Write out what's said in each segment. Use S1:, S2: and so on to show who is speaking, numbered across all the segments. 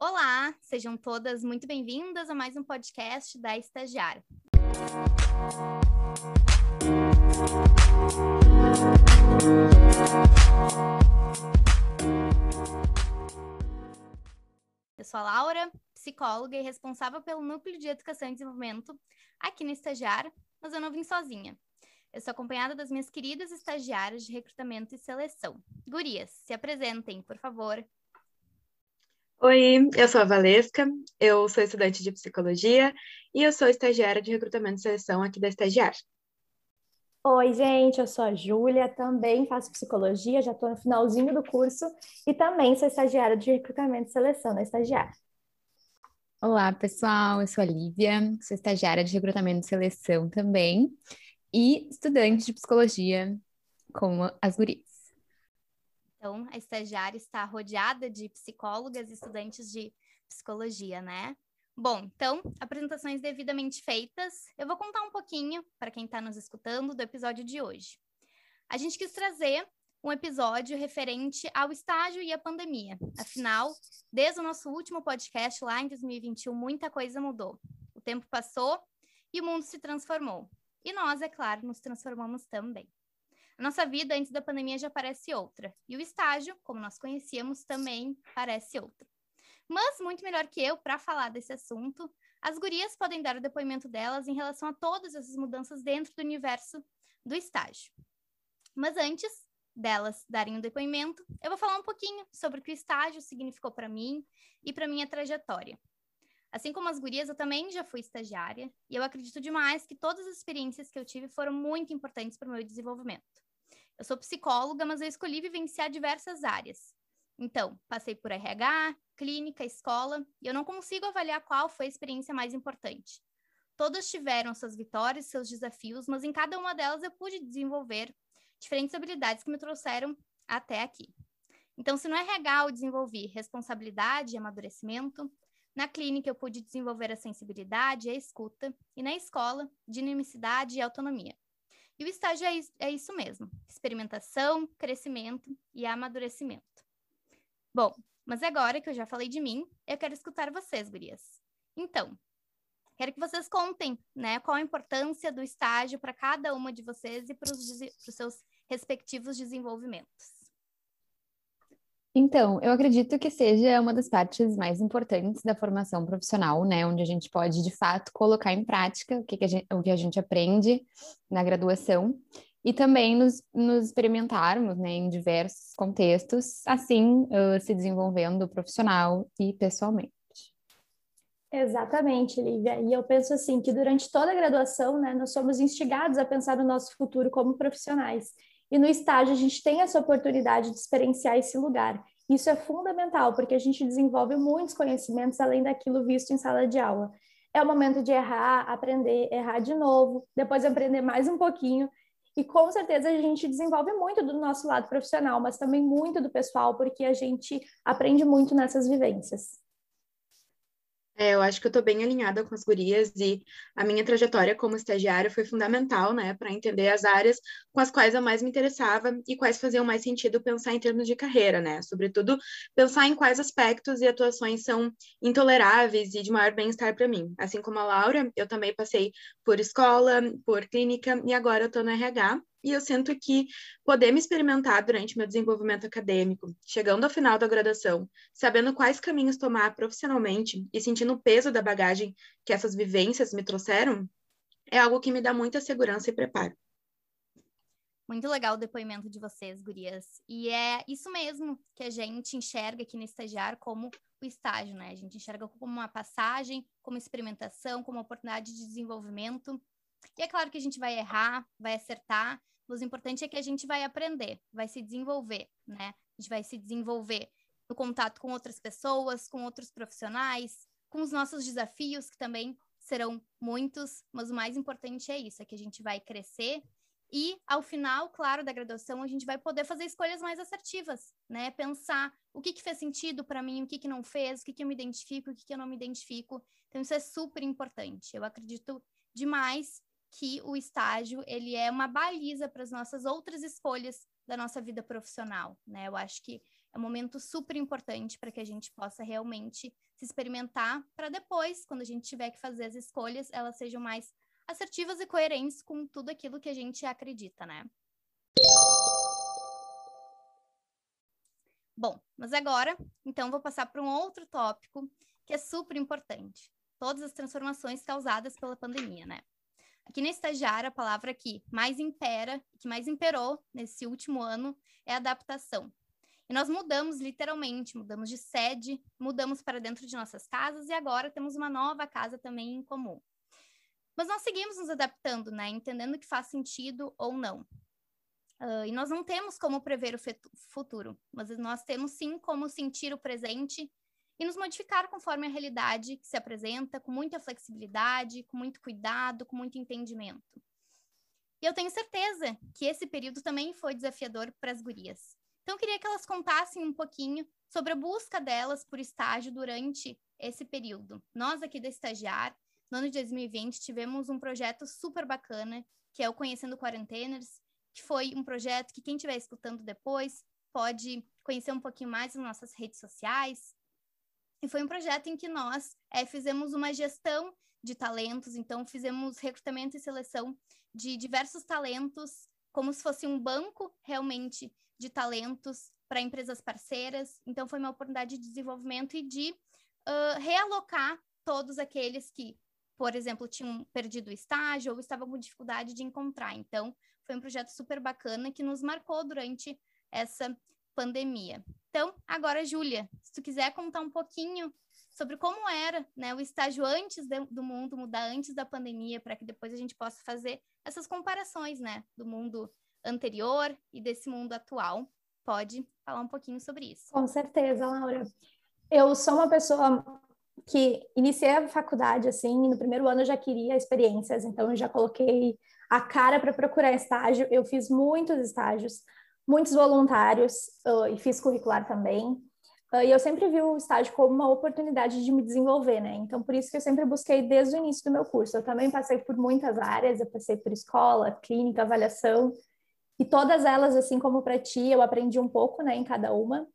S1: Olá, sejam todas muito bem-vindas a mais um podcast da Estagiária. Eu sou a Laura, psicóloga e responsável pelo Núcleo de Educação e Desenvolvimento aqui no Estagiário, mas eu não vim sozinha. Eu sou acompanhada das minhas queridas estagiárias de recrutamento e seleção. Gurias, se apresentem, por favor.
S2: Oi, eu sou a Valesca, eu sou estudante de psicologia e eu sou estagiária de recrutamento e seleção aqui da Estagiária.
S3: Oi, gente, eu sou a Júlia, também faço psicologia, já estou no finalzinho do curso e também sou estagiária de recrutamento e seleção na Estagiária.
S4: Olá, pessoal, eu sou a Lívia, sou estagiária de recrutamento e seleção também e estudante de psicologia como as gurias.
S1: Então, a estagiária está rodeada de psicólogas e estudantes de psicologia, né? Bom, então, apresentações devidamente feitas, eu vou contar um pouquinho, para quem está nos escutando, do episódio de hoje. A gente quis trazer um episódio referente ao estágio e à pandemia. Afinal, desde o nosso último podcast lá em 2021, muita coisa mudou. O tempo passou e o mundo se transformou. E nós, é claro, nos transformamos também. A nossa vida antes da pandemia já parece outra. E o estágio, como nós conhecíamos, também parece outra. Mas, muito melhor que eu, para falar desse assunto, as gurias podem dar o depoimento delas em relação a todas essas mudanças dentro do universo do estágio. Mas antes delas darem o depoimento, eu vou falar um pouquinho sobre o que o estágio significou para mim e para minha trajetória. Assim como as gurias, eu também já fui estagiária e eu acredito demais que todas as experiências que eu tive foram muito importantes para o meu desenvolvimento. Eu sou psicóloga, mas eu escolhi vivenciar diversas áreas. Então, passei por RH, clínica, escola, e eu não consigo avaliar qual foi a experiência mais importante. Todas tiveram suas vitórias, seus desafios, mas em cada uma delas eu pude desenvolver diferentes habilidades que me trouxeram até aqui. Então, se no RH eu desenvolvi responsabilidade e amadurecimento, na clínica eu pude desenvolver a sensibilidade e a escuta, e na escola, dinamicidade e autonomia. E o estágio é isso, é isso mesmo: experimentação, crescimento e amadurecimento. Bom, mas agora que eu já falei de mim, eu quero escutar vocês, gurias. Então, quero que vocês contem, né, qual a importância do estágio para cada uma de vocês e para os seus respectivos desenvolvimentos.
S4: Então, eu acredito que seja uma das partes mais importantes da formação profissional, né? Onde a gente pode, de fato, colocar em prática o que, que a, gente, o que a gente aprende na graduação e também nos, nos experimentarmos né, em diversos contextos, assim uh, se desenvolvendo profissional e pessoalmente.
S3: Exatamente, Lívia. E eu penso assim que durante toda a graduação, né, nós somos instigados a pensar no nosso futuro como profissionais. E no estágio a gente tem essa oportunidade de experienciar esse lugar. Isso é fundamental, porque a gente desenvolve muitos conhecimentos além daquilo visto em sala de aula. É o momento de errar, aprender, errar de novo, depois aprender mais um pouquinho. E com certeza a gente desenvolve muito do nosso lado profissional, mas também muito do pessoal, porque a gente aprende muito nessas vivências.
S2: É, eu acho que eu estou bem alinhada com as gurias e a minha trajetória como estagiária foi fundamental, né, para entender as áreas com as quais eu mais me interessava e quais faziam mais sentido pensar em termos de carreira, né, sobretudo pensar em quais aspectos e atuações são intoleráveis e de maior bem-estar para mim. Assim como a Laura, eu também passei por escola, por clínica e agora eu estou no RH e eu sinto que poder me experimentar durante meu desenvolvimento acadêmico, chegando ao final da graduação, sabendo quais caminhos tomar profissionalmente e sentindo o peso da bagagem que essas vivências me trouxeram, é algo que me dá muita segurança e preparo.
S1: Muito legal o depoimento de vocês, gurias. E é isso mesmo que a gente enxerga aqui no estagiário como o estágio, né? A gente enxerga como uma passagem, como experimentação, como oportunidade de desenvolvimento. E é claro que a gente vai errar, vai acertar, mas o importante é que a gente vai aprender, vai se desenvolver, né? A gente vai se desenvolver no contato com outras pessoas, com outros profissionais, com os nossos desafios, que também serão muitos, mas o mais importante é isso, é que a gente vai crescer e ao final, claro, da graduação, a gente vai poder fazer escolhas mais assertivas, né? Pensar o que, que fez sentido para mim, o que, que não fez, o que, que eu me identifico, o que, que eu não me identifico. Então, isso é super importante. Eu acredito demais que o estágio ele é uma baliza para as nossas outras escolhas da nossa vida profissional, né? Eu acho que é um momento super importante para que a gente possa realmente se experimentar, para depois, quando a gente tiver que fazer as escolhas, elas sejam mais assertivas e coerentes com tudo aquilo que a gente acredita, né? Bom, mas agora, então, vou passar para um outro tópico que é super importante. Todas as transformações causadas pela pandemia, né? Aqui na estagiária, a palavra que mais impera, que mais imperou nesse último ano é adaptação. E nós mudamos literalmente, mudamos de sede, mudamos para dentro de nossas casas e agora temos uma nova casa também em comum. Mas nós seguimos nos adaptando, né? Entendendo que faz sentido ou não. Uh, e nós não temos como prever o futuro, mas nós temos sim como sentir o presente e nos modificar conforme a realidade que se apresenta, com muita flexibilidade, com muito cuidado, com muito entendimento. E eu tenho certeza que esse período também foi desafiador para as gurias. Então, eu queria que elas contassem um pouquinho sobre a busca delas por estágio durante esse período. Nós aqui da Estagiar, no ano de 2020, tivemos um projeto super bacana, que é o Conhecendo Quarenteners, que foi um projeto que quem estiver escutando depois pode conhecer um pouquinho mais nas nossas redes sociais. E foi um projeto em que nós é, fizemos uma gestão de talentos, então fizemos recrutamento e seleção de diversos talentos, como se fosse um banco realmente de talentos para empresas parceiras. Então, foi uma oportunidade de desenvolvimento e de uh, realocar todos aqueles que, por exemplo, tinham perdido o estágio ou estavam com dificuldade de encontrar. Então, foi um projeto super bacana que nos marcou durante essa pandemia. Então, agora, Júlia, se tu quiser contar um pouquinho sobre como era né, o estágio antes de, do mundo mudar, antes da pandemia, para que depois a gente possa fazer essas comparações né, do mundo anterior e desse mundo atual. Pode falar um pouquinho sobre isso.
S3: Com certeza, Laura. Eu sou uma pessoa que iniciei a faculdade assim, no primeiro ano eu já queria experiências, então eu já coloquei a cara para procurar estágio. Eu fiz muitos estágios, muitos voluntários uh, e fiz curricular também. Uh, e eu sempre vi o estágio como uma oportunidade de me desenvolver, né? Então, por isso que eu sempre busquei desde o início do meu curso. Eu também passei por muitas áreas, eu passei por escola, clínica, avaliação, e todas elas, assim como para ti, eu aprendi um pouco, né, em cada uma.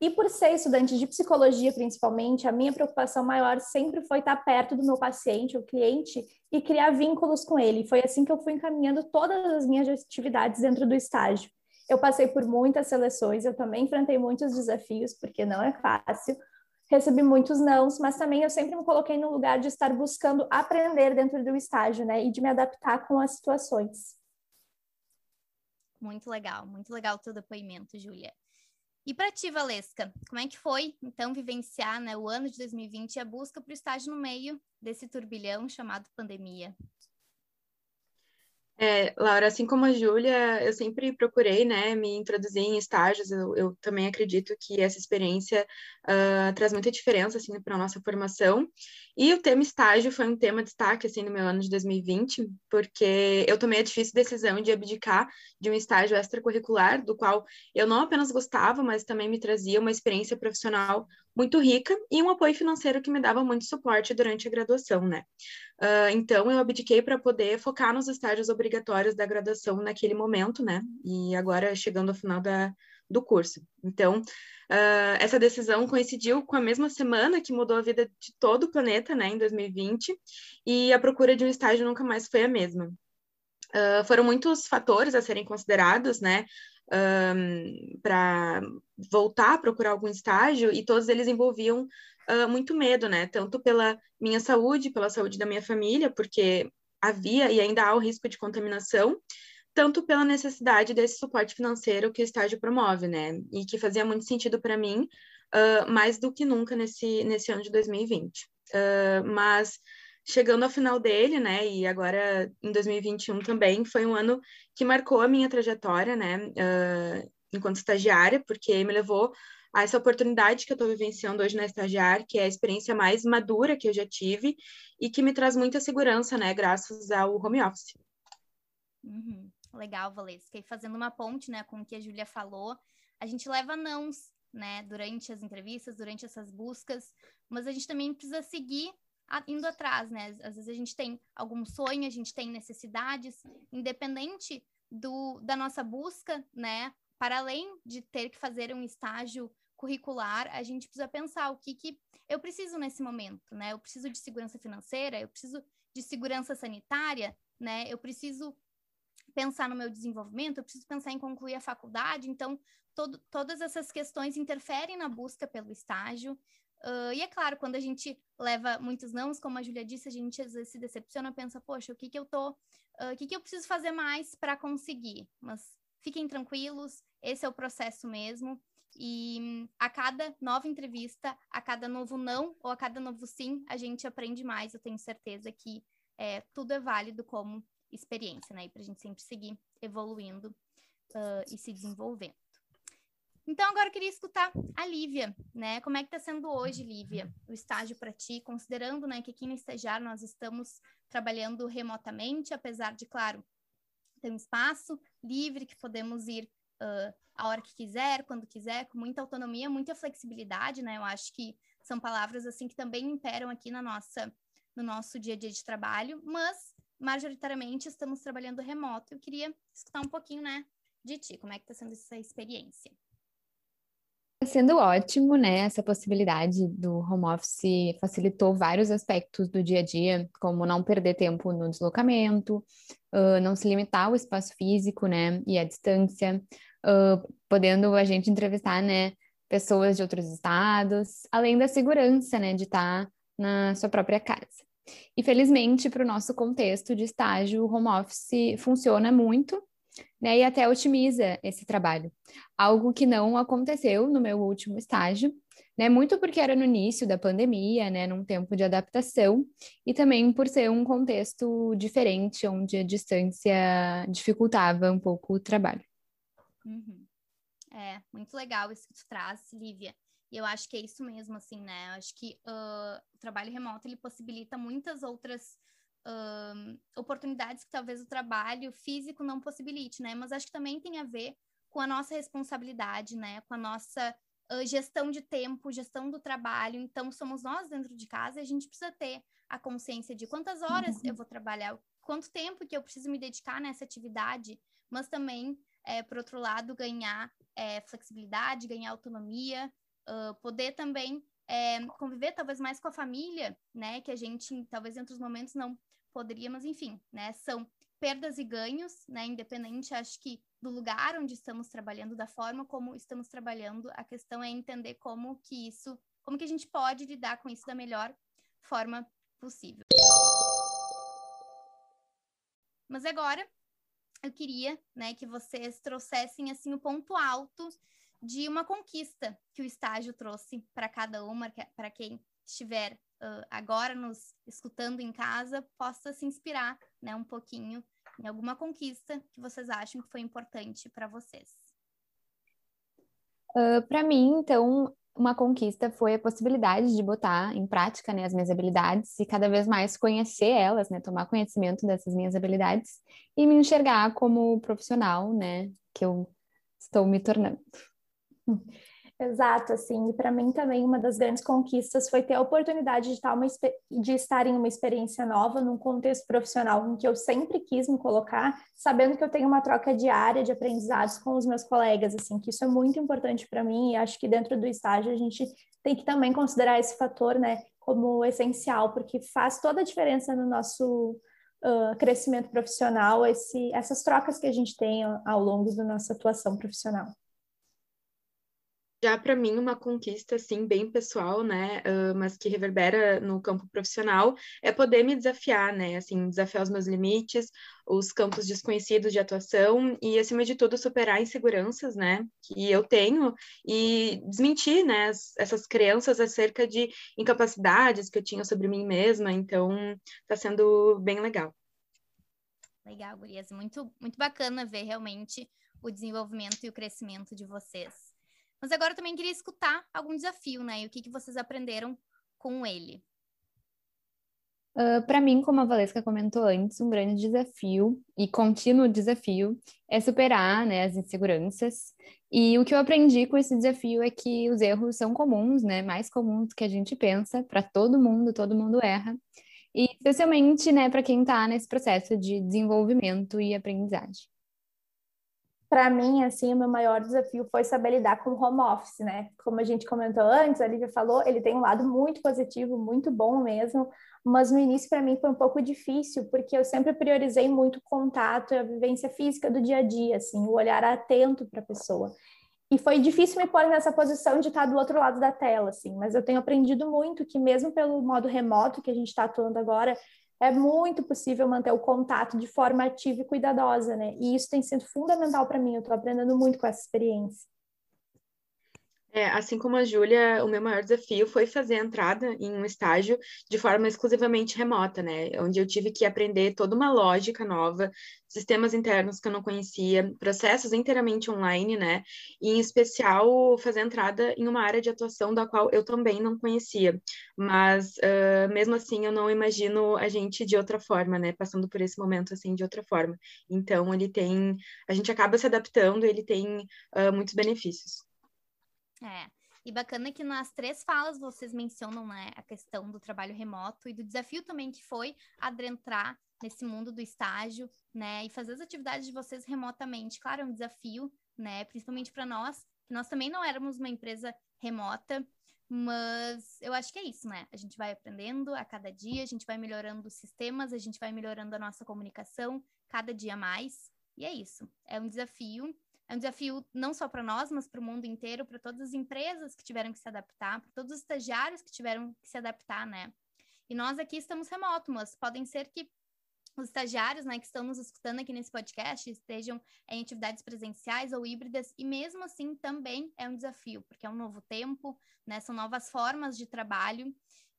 S3: E por ser estudante de psicologia, principalmente, a minha preocupação maior sempre foi estar perto do meu paciente, o cliente, e criar vínculos com ele. Foi assim que eu fui encaminhando todas as minhas atividades dentro do estágio. Eu passei por muitas seleções, eu também enfrentei muitos desafios, porque não é fácil. Recebi muitos nãos, mas também eu sempre me coloquei no lugar de estar buscando aprender dentro do estágio, né, e de me adaptar com as situações.
S1: Muito legal, muito legal o teu depoimento, Júlia. E para ti, Valesca, como é que foi, então, vivenciar né, o ano de 2020 e a busca para o estágio no meio desse turbilhão chamado pandemia?
S2: É, Laura, assim como a Júlia, eu sempre procurei, né, me introduzir em estágios. Eu, eu também acredito que essa experiência uh, traz muita diferença, assim, para a nossa formação. E o tema estágio foi um tema de destaque, assim, no meu ano de 2020, porque eu tomei a difícil decisão de abdicar de um estágio extracurricular, do qual eu não apenas gostava, mas também me trazia uma experiência profissional muito rica e um apoio financeiro que me dava muito suporte durante a graduação, né? Uh, então, eu abdiquei para poder focar nos estágios obrigatórios da graduação naquele momento, né? E agora chegando ao final da, do curso. Então, uh, essa decisão coincidiu com a mesma semana que mudou a vida de todo o planeta, né, em 2020, e a procura de um estágio nunca mais foi a mesma. Uh, foram muitos fatores a serem considerados, né, um, para voltar a procurar algum estágio, e todos eles envolviam uh, muito medo, né? Tanto pela minha saúde, pela saúde da minha família, porque havia e ainda há o risco de contaminação, tanto pela necessidade desse suporte financeiro que o estágio promove, né? E que fazia muito sentido para mim, uh, mais do que nunca nesse, nesse ano de 2020. Uh, mas chegando ao final dele, né, e agora em 2021 também, foi um ano que marcou a minha trajetória, né, uh, enquanto estagiária, porque me levou a essa oportunidade que eu estou vivenciando hoje na estagiária, que é a experiência mais madura que eu já tive e que me traz muita segurança, né, graças ao home office.
S1: Uhum. Legal, Valesca. E fazendo uma ponte, né, com o que a Júlia falou, a gente leva nãos, né, durante as entrevistas, durante essas buscas, mas a gente também precisa seguir indo atrás, né? Às vezes a gente tem algum sonho, a gente tem necessidades, independente do, da nossa busca, né? para além de ter que fazer um estágio curricular, a gente precisa pensar o que, que eu preciso nesse momento, né? Eu preciso de segurança financeira, eu preciso de segurança sanitária, né? Eu preciso pensar no meu desenvolvimento, eu preciso pensar em concluir a faculdade, então todo, todas essas questões interferem na busca pelo estágio. Uh, e é claro, quando a gente leva muitos nãos, como a Julia disse, a gente às vezes se decepciona, pensa, poxa, o que que eu tô, uh, o que que eu preciso fazer mais para conseguir? Mas fiquem tranquilos, esse é o processo mesmo. E a cada nova entrevista, a cada novo não ou a cada novo sim, a gente aprende mais. Eu tenho certeza que é, tudo é válido como experiência, né? E para a gente sempre seguir evoluindo uh, e se desenvolvendo. Então, agora eu queria escutar a Lívia, né? Como é que está sendo hoje, Lívia, o estágio para ti, considerando né, que aqui no estagiário nós estamos trabalhando remotamente, apesar de, claro, ter um espaço livre que podemos ir uh, a hora que quiser, quando quiser, com muita autonomia, muita flexibilidade, né? Eu acho que são palavras assim que também imperam aqui na nossa no nosso dia a dia de trabalho, mas majoritariamente estamos trabalhando remoto. Eu queria escutar um pouquinho, né, de ti, como é que está sendo essa experiência?
S4: Está sendo ótimo, né? Essa possibilidade do home office facilitou vários aspectos do dia a dia, como não perder tempo no deslocamento, uh, não se limitar ao espaço físico, né? E à distância, uh, podendo a gente entrevistar, né? Pessoas de outros estados, além da segurança, né? De estar tá na sua própria casa. E felizmente, para o nosso contexto de estágio, o home office funciona muito, né, e até otimiza esse trabalho. Algo que não aconteceu no meu último estágio, né, muito porque era no início da pandemia, né, num tempo de adaptação, e também por ser um contexto diferente, onde a distância dificultava um pouco o trabalho.
S1: Uhum. É, muito legal isso que tu traz, Lívia. E eu acho que é isso mesmo, assim, né? Eu acho que uh, o trabalho remoto, ele possibilita muitas outras uh, oportunidades que talvez o trabalho físico não possibilite, né? Mas acho que também tem a ver com a nossa responsabilidade, né? Com a nossa uh, gestão de tempo, gestão do trabalho. Então, somos nós dentro de casa e a gente precisa ter a consciência de quantas horas uhum. eu vou trabalhar, quanto tempo que eu preciso me dedicar nessa atividade, mas também, é, por outro lado, ganhar é, flexibilidade, ganhar autonomia, uh, poder também é, conviver talvez mais com a família, né? Que a gente talvez em outros momentos não poderia, mas enfim, né? São perdas e ganhos, né? Independente, acho que do lugar onde estamos trabalhando, da forma como estamos trabalhando, a questão é entender como que isso, como que a gente pode lidar com isso da melhor forma possível. Mas agora eu queria, né, que vocês trouxessem assim o ponto alto de uma conquista que o estágio trouxe para cada uma, para quem estiver uh, agora nos escutando em casa, possa se inspirar né, um pouquinho em alguma conquista que vocês acham que foi importante para vocês.
S4: Uh, para mim, então, uma conquista foi a possibilidade de botar em prática né, as minhas habilidades e cada vez mais conhecer elas, né, tomar conhecimento dessas minhas habilidades e me enxergar como profissional, né, que eu estou me tornando.
S3: Exato, assim, e para mim também uma das grandes conquistas foi ter a oportunidade de estar, uma, de estar em uma experiência nova, num contexto profissional em que eu sempre quis me colocar, sabendo que eu tenho uma troca diária de aprendizados com os meus colegas, assim, que isso é muito importante para mim e acho que dentro do estágio a gente tem que também considerar esse fator, né, como essencial, porque faz toda a diferença no nosso uh, crescimento profissional, esse, essas trocas que a gente tem ao longo da nossa atuação profissional.
S2: Já para mim, uma conquista, assim, bem pessoal, né, uh, mas que reverbera no campo profissional, é poder me desafiar, né, assim, desafiar os meus limites, os campos desconhecidos de atuação e, acima de tudo, superar inseguranças, né, que eu tenho e desmentir, né, essas crenças acerca de incapacidades que eu tinha sobre mim mesma, então, está sendo bem legal.
S1: Legal, Gurias, muito, muito bacana ver realmente o desenvolvimento e o crescimento de vocês. Mas agora eu também queria escutar algum desafio, né? E o que, que vocês aprenderam com ele.
S4: Uh, Para mim, como a Valesca comentou antes, um grande desafio e contínuo desafio é superar né, as inseguranças. E o que eu aprendi com esse desafio é que os erros são comuns, né, mais comuns do que a gente pensa, para todo mundo, todo mundo erra. E especialmente né, para quem está nesse processo de desenvolvimento e aprendizagem.
S3: Para mim, assim, o meu maior desafio foi saber lidar com o home office, né? Como a gente comentou antes, a Lívia falou, ele tem um lado muito positivo, muito bom mesmo, mas no início para mim foi um pouco difícil, porque eu sempre priorizei muito o contato e a vivência física do dia a dia, assim, o olhar atento para a pessoa. E foi difícil me pôr nessa posição de estar do outro lado da tela, assim, mas eu tenho aprendido muito que mesmo pelo modo remoto que a gente está atuando agora, é muito possível manter o contato de forma ativa e cuidadosa, né? E isso tem sido fundamental para mim, eu estou aprendendo muito com essa experiência.
S2: É, assim como a Júlia, o meu maior desafio foi fazer a entrada em um estágio de forma exclusivamente remota, né? Onde eu tive que aprender toda uma lógica nova, sistemas internos que eu não conhecia, processos inteiramente online, né? E, em especial, fazer a entrada em uma área de atuação da qual eu também não conhecia. Mas, uh, mesmo assim, eu não imagino a gente de outra forma, né? Passando por esse momento, assim, de outra forma. Então, ele tem... A gente acaba se adaptando, ele tem uh, muitos benefícios.
S1: É. E bacana que nas três falas vocês mencionam né, a questão do trabalho remoto e do desafio também que foi adentrar nesse mundo do estágio, né? E fazer as atividades de vocês remotamente. Claro, é um desafio, né? Principalmente para nós, que nós também não éramos uma empresa remota, mas eu acho que é isso, né? A gente vai aprendendo a cada dia, a gente vai melhorando os sistemas, a gente vai melhorando a nossa comunicação cada dia mais. E é isso. É um desafio é um desafio não só para nós, mas para o mundo inteiro, para todas as empresas que tiveram que se adaptar, para todos os estagiários que tiveram que se adaptar, né? E nós aqui estamos remoto, mas podem ser que os estagiários, né, que estão nos escutando aqui nesse podcast estejam em atividades presenciais ou híbridas, e mesmo assim também é um desafio, porque é um novo tempo, né, são novas formas de trabalho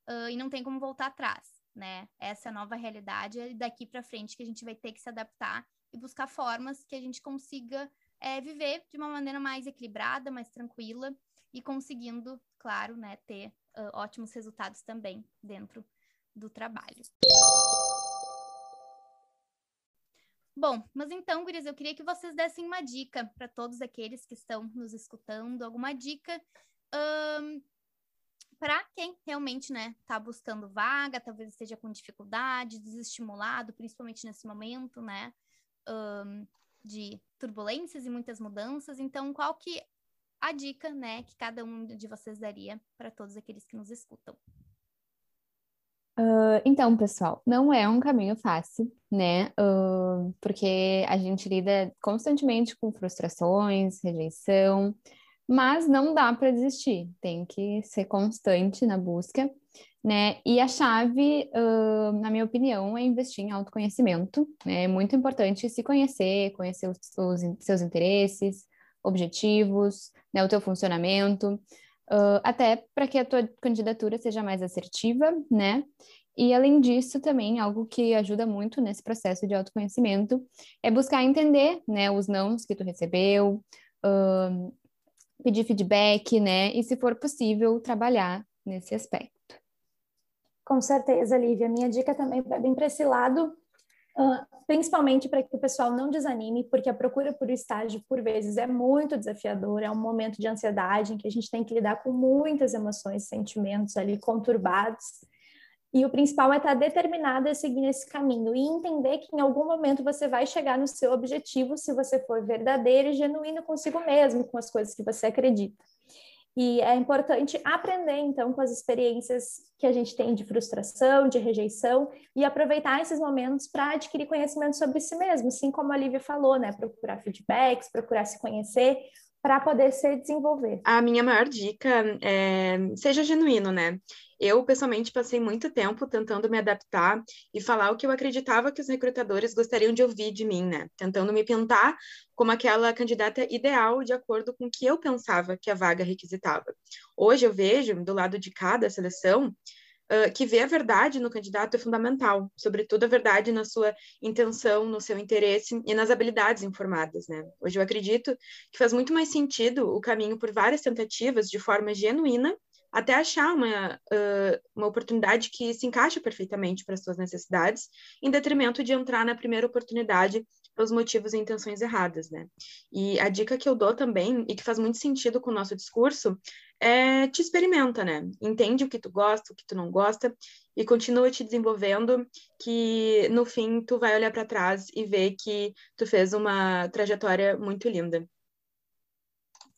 S1: uh, e não tem como voltar atrás, né? Essa é a nova realidade e daqui para frente que a gente vai ter que se adaptar e buscar formas que a gente consiga é, viver de uma maneira mais equilibrada, mais tranquila e conseguindo, claro, né, ter uh, ótimos resultados também dentro do trabalho. Bom, mas então, Gurias, eu queria que vocês dessem uma dica para todos aqueles que estão nos escutando, alguma dica um, para quem realmente né, está buscando vaga, talvez esteja com dificuldade, desestimulado, principalmente nesse momento, né? Um, de turbulências e muitas mudanças. Então, qual que a dica, né, que cada um de vocês daria para todos aqueles que nos escutam?
S4: Uh, então, pessoal, não é um caminho fácil, né? Uh, porque a gente lida constantemente com frustrações, rejeição, mas não dá para desistir, tem que ser constante na busca né? E a chave, uh, na minha opinião, é investir em autoconhecimento. Né? É muito importante se conhecer, conhecer os, os seus interesses, objetivos, né? o teu funcionamento, uh, até para que a tua candidatura seja mais assertiva, né? E além disso, também algo que ajuda muito nesse processo de autoconhecimento é buscar entender, né, os nãos que tu recebeu, uh, pedir feedback, né? E se for possível, trabalhar nesse aspecto.
S3: Com certeza, Lívia. Minha dica também é bem para esse lado, principalmente para que o pessoal não desanime, porque a procura por estágio, por vezes, é muito desafiador, é um momento de ansiedade em que a gente tem que lidar com muitas emoções, sentimentos ali conturbados. E o principal é estar determinado a seguir esse caminho e entender que em algum momento você vai chegar no seu objetivo se você for verdadeiro e genuíno consigo mesmo, com as coisas que você acredita. E é importante aprender, então, com as experiências que a gente tem de frustração, de rejeição, e aproveitar esses momentos para adquirir conhecimento sobre si mesmo, assim como a Lívia falou, né? Procurar feedbacks, procurar se conhecer, para poder se desenvolver.
S2: A minha maior dica é seja genuíno, né? Eu, pessoalmente, passei muito tempo tentando me adaptar e falar o que eu acreditava que os recrutadores gostariam de ouvir de mim, né? Tentando me pintar como aquela candidata ideal de acordo com o que eu pensava que a vaga requisitava. Hoje eu vejo, do lado de cada seleção, uh, que ver a verdade no candidato é fundamental, sobretudo a verdade na sua intenção, no seu interesse e nas habilidades informadas, né? Hoje eu acredito que faz muito mais sentido o caminho por várias tentativas de forma genuína até achar uma, uh, uma oportunidade que se encaixa perfeitamente para as suas necessidades, em detrimento de entrar na primeira oportunidade pelos motivos e intenções erradas, né? E a dica que eu dou também, e que faz muito sentido com o nosso discurso, é te experimenta, né? Entende o que tu gosta, o que tu não gosta e continua te desenvolvendo, que no fim tu vai olhar para trás e ver que tu fez uma trajetória muito linda.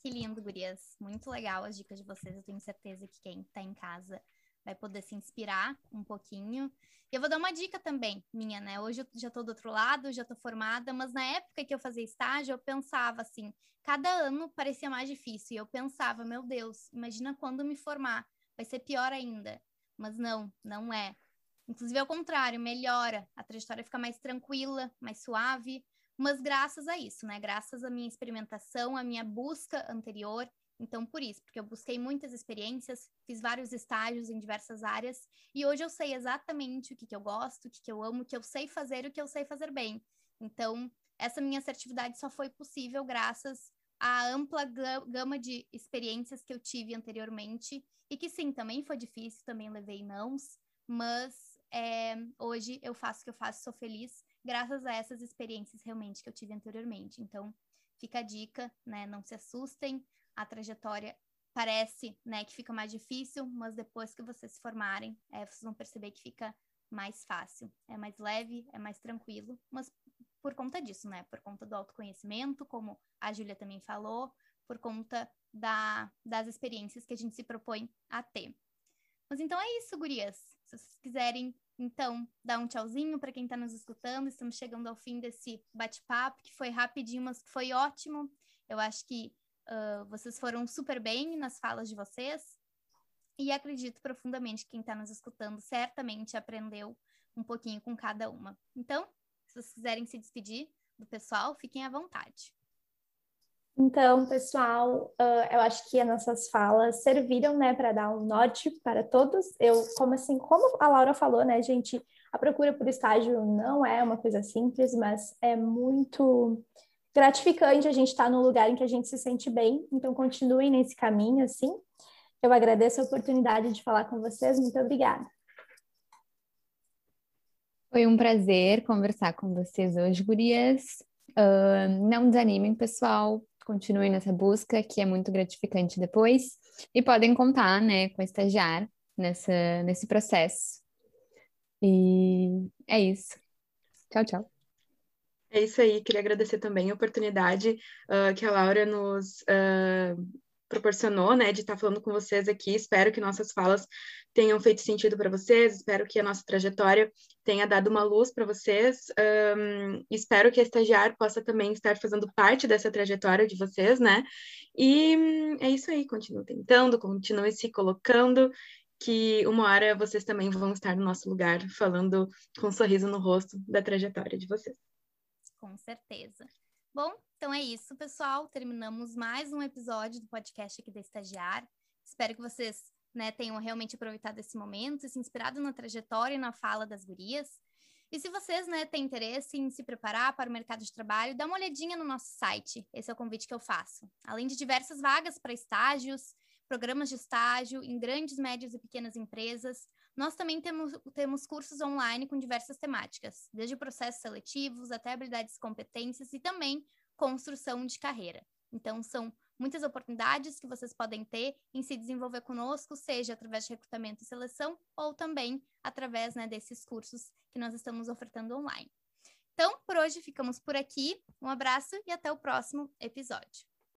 S1: Que lindo, gurias. Muito legal as dicas de vocês. Eu tenho certeza que quem está em casa vai poder se inspirar um pouquinho. E eu vou dar uma dica também, minha, né? Hoje eu já estou do outro lado, já estou formada, mas na época que eu fazia estágio, eu pensava assim, cada ano parecia mais difícil. E eu pensava, meu Deus, imagina quando me formar, vai ser pior ainda. Mas não, não é. Inclusive, ao contrário, melhora. A trajetória fica mais tranquila, mais suave. Mas graças a isso, né? Graças à minha experimentação, à minha busca anterior, então, por isso, porque eu busquei muitas experiências, fiz vários estágios em diversas áreas, e hoje eu sei exatamente o que, que eu gosto, o que, que eu amo, o que eu sei fazer o que eu sei fazer bem. Então, essa minha assertividade só foi possível graças à ampla gama de experiências que eu tive anteriormente, e que sim, também foi difícil, também levei nãos, mas é, hoje eu faço o que eu faço, sou feliz, graças a essas experiências realmente que eu tive anteriormente. Então, fica a dica, né? Não se assustem, a trajetória parece, né, que fica mais difícil, mas depois que vocês se formarem, é, vocês vão perceber que fica mais fácil, é mais leve, é mais tranquilo, mas por conta disso, né, por conta do autoconhecimento, como a Júlia também falou, por conta da, das experiências que a gente se propõe a ter. Mas então é isso, gurias. Se vocês quiserem, então, dar um tchauzinho para quem está nos escutando, estamos chegando ao fim desse bate-papo, que foi rapidinho, mas foi ótimo. Eu acho que Uh, vocês foram super bem nas falas de vocês. E acredito profundamente que quem está nos escutando certamente aprendeu um pouquinho com cada uma. Então, se vocês quiserem se despedir do pessoal, fiquem à vontade.
S3: Então, pessoal, uh, eu acho que as nossas falas serviram, né, para dar um norte para todos. Eu, como assim, como a Laura falou, né, gente, a procura por estágio não é uma coisa simples, mas é muito gratificante a gente estar tá no lugar em que a gente se sente bem. Então, continuem nesse caminho, assim. Eu agradeço a oportunidade de falar com vocês. Muito obrigada.
S4: Foi um prazer conversar com vocês hoje, gurias. Uh, não desanimem, pessoal. Continuem nessa busca, que é muito gratificante depois. E podem contar, né, com a estagiar nessa, nesse processo. E é isso. Tchau, tchau.
S2: É isso aí, queria agradecer também a oportunidade uh, que a Laura nos uh, proporcionou, né, de estar falando com vocês aqui. Espero que nossas falas tenham feito sentido para vocês, espero que a nossa trajetória tenha dado uma luz para vocês. Um, espero que a estagiária possa também estar fazendo parte dessa trajetória de vocês, né? E é isso aí, continue tentando, continue se colocando que uma hora vocês também vão estar no nosso lugar, falando com um sorriso no rosto da trajetória de vocês
S1: com certeza. Bom, então é isso, pessoal. Terminamos mais um episódio do podcast aqui da Estagiária. Espero que vocês né, tenham realmente aproveitado esse momento, se inspirado na trajetória e na fala das gurias. E se vocês né, têm interesse em se preparar para o mercado de trabalho, dá uma olhadinha no nosso site. Esse é o convite que eu faço. Além de diversas vagas para estágios, programas de estágio em grandes, médias e pequenas empresas, nós também temos, temos cursos online com diversas temáticas, desde processos seletivos até habilidades e competências e também construção de carreira. Então, são muitas oportunidades que vocês podem ter em se desenvolver conosco, seja através de recrutamento e seleção ou também através né, desses cursos que nós estamos ofertando online. Então, por hoje ficamos por aqui. Um abraço e até o próximo episódio.